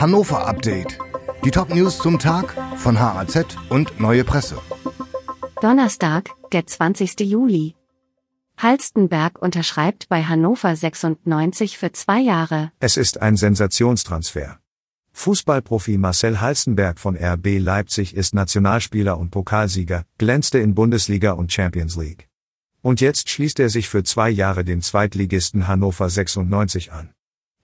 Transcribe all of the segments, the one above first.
Hannover Update. Die Top-News zum Tag von HAZ und Neue Presse. Donnerstag, der 20. Juli. Halstenberg unterschreibt bei Hannover 96 für zwei Jahre. Es ist ein Sensationstransfer. Fußballprofi Marcel Halstenberg von RB Leipzig ist Nationalspieler und Pokalsieger, glänzte in Bundesliga und Champions League. Und jetzt schließt er sich für zwei Jahre dem Zweitligisten Hannover 96 an.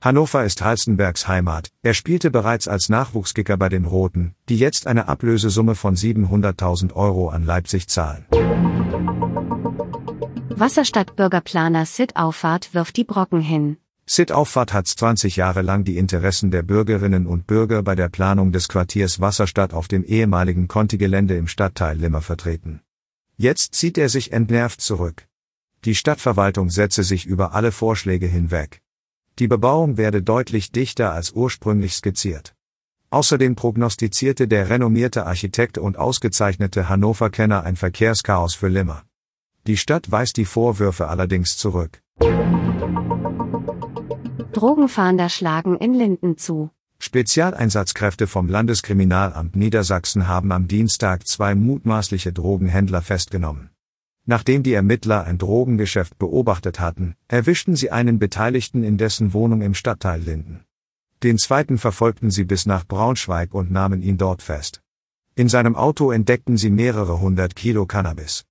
Hannover ist Halstenbergs Heimat. Er spielte bereits als Nachwuchskicker bei den Roten, die jetzt eine Ablösesumme von 700.000 Euro an Leipzig zahlen. Wasserstadtbürgerplaner Sid Auffahrt wirft die Brocken hin. Sid Auffahrt hat 20 Jahre lang die Interessen der Bürgerinnen und Bürger bei der Planung des Quartiers Wasserstadt auf dem ehemaligen Conti-Gelände im Stadtteil Limmer vertreten. Jetzt zieht er sich entnervt zurück. Die Stadtverwaltung setze sich über alle Vorschläge hinweg. Die Bebauung werde deutlich dichter als ursprünglich skizziert. Außerdem prognostizierte der renommierte Architekt und ausgezeichnete Hannover-Kenner ein Verkehrschaos für Limmer. Die Stadt weist die Vorwürfe allerdings zurück. Drogenfahnder schlagen in Linden zu. Spezialeinsatzkräfte vom Landeskriminalamt Niedersachsen haben am Dienstag zwei mutmaßliche Drogenhändler festgenommen. Nachdem die Ermittler ein Drogengeschäft beobachtet hatten, erwischten sie einen Beteiligten in dessen Wohnung im Stadtteil Linden. Den zweiten verfolgten sie bis nach Braunschweig und nahmen ihn dort fest. In seinem Auto entdeckten sie mehrere hundert Kilo Cannabis.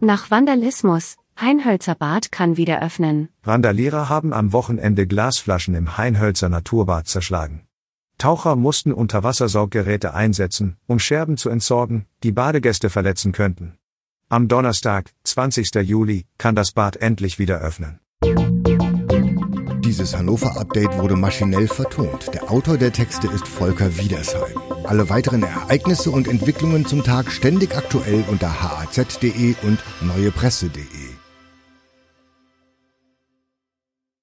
Nach Vandalismus, Heinhölzer Bad kann wieder öffnen. Randalierer haben am Wochenende Glasflaschen im Heinhölzer Naturbad zerschlagen. Taucher mussten Unterwassersauggeräte einsetzen, um Scherben zu entsorgen, die Badegäste verletzen könnten. Am Donnerstag, 20. Juli, kann das Bad endlich wieder öffnen. Dieses Hannover-Update wurde maschinell vertont. Der Autor der Texte ist Volker Wiedersheim. Alle weiteren Ereignisse und Entwicklungen zum Tag ständig aktuell unter haz.de und neuepresse.de.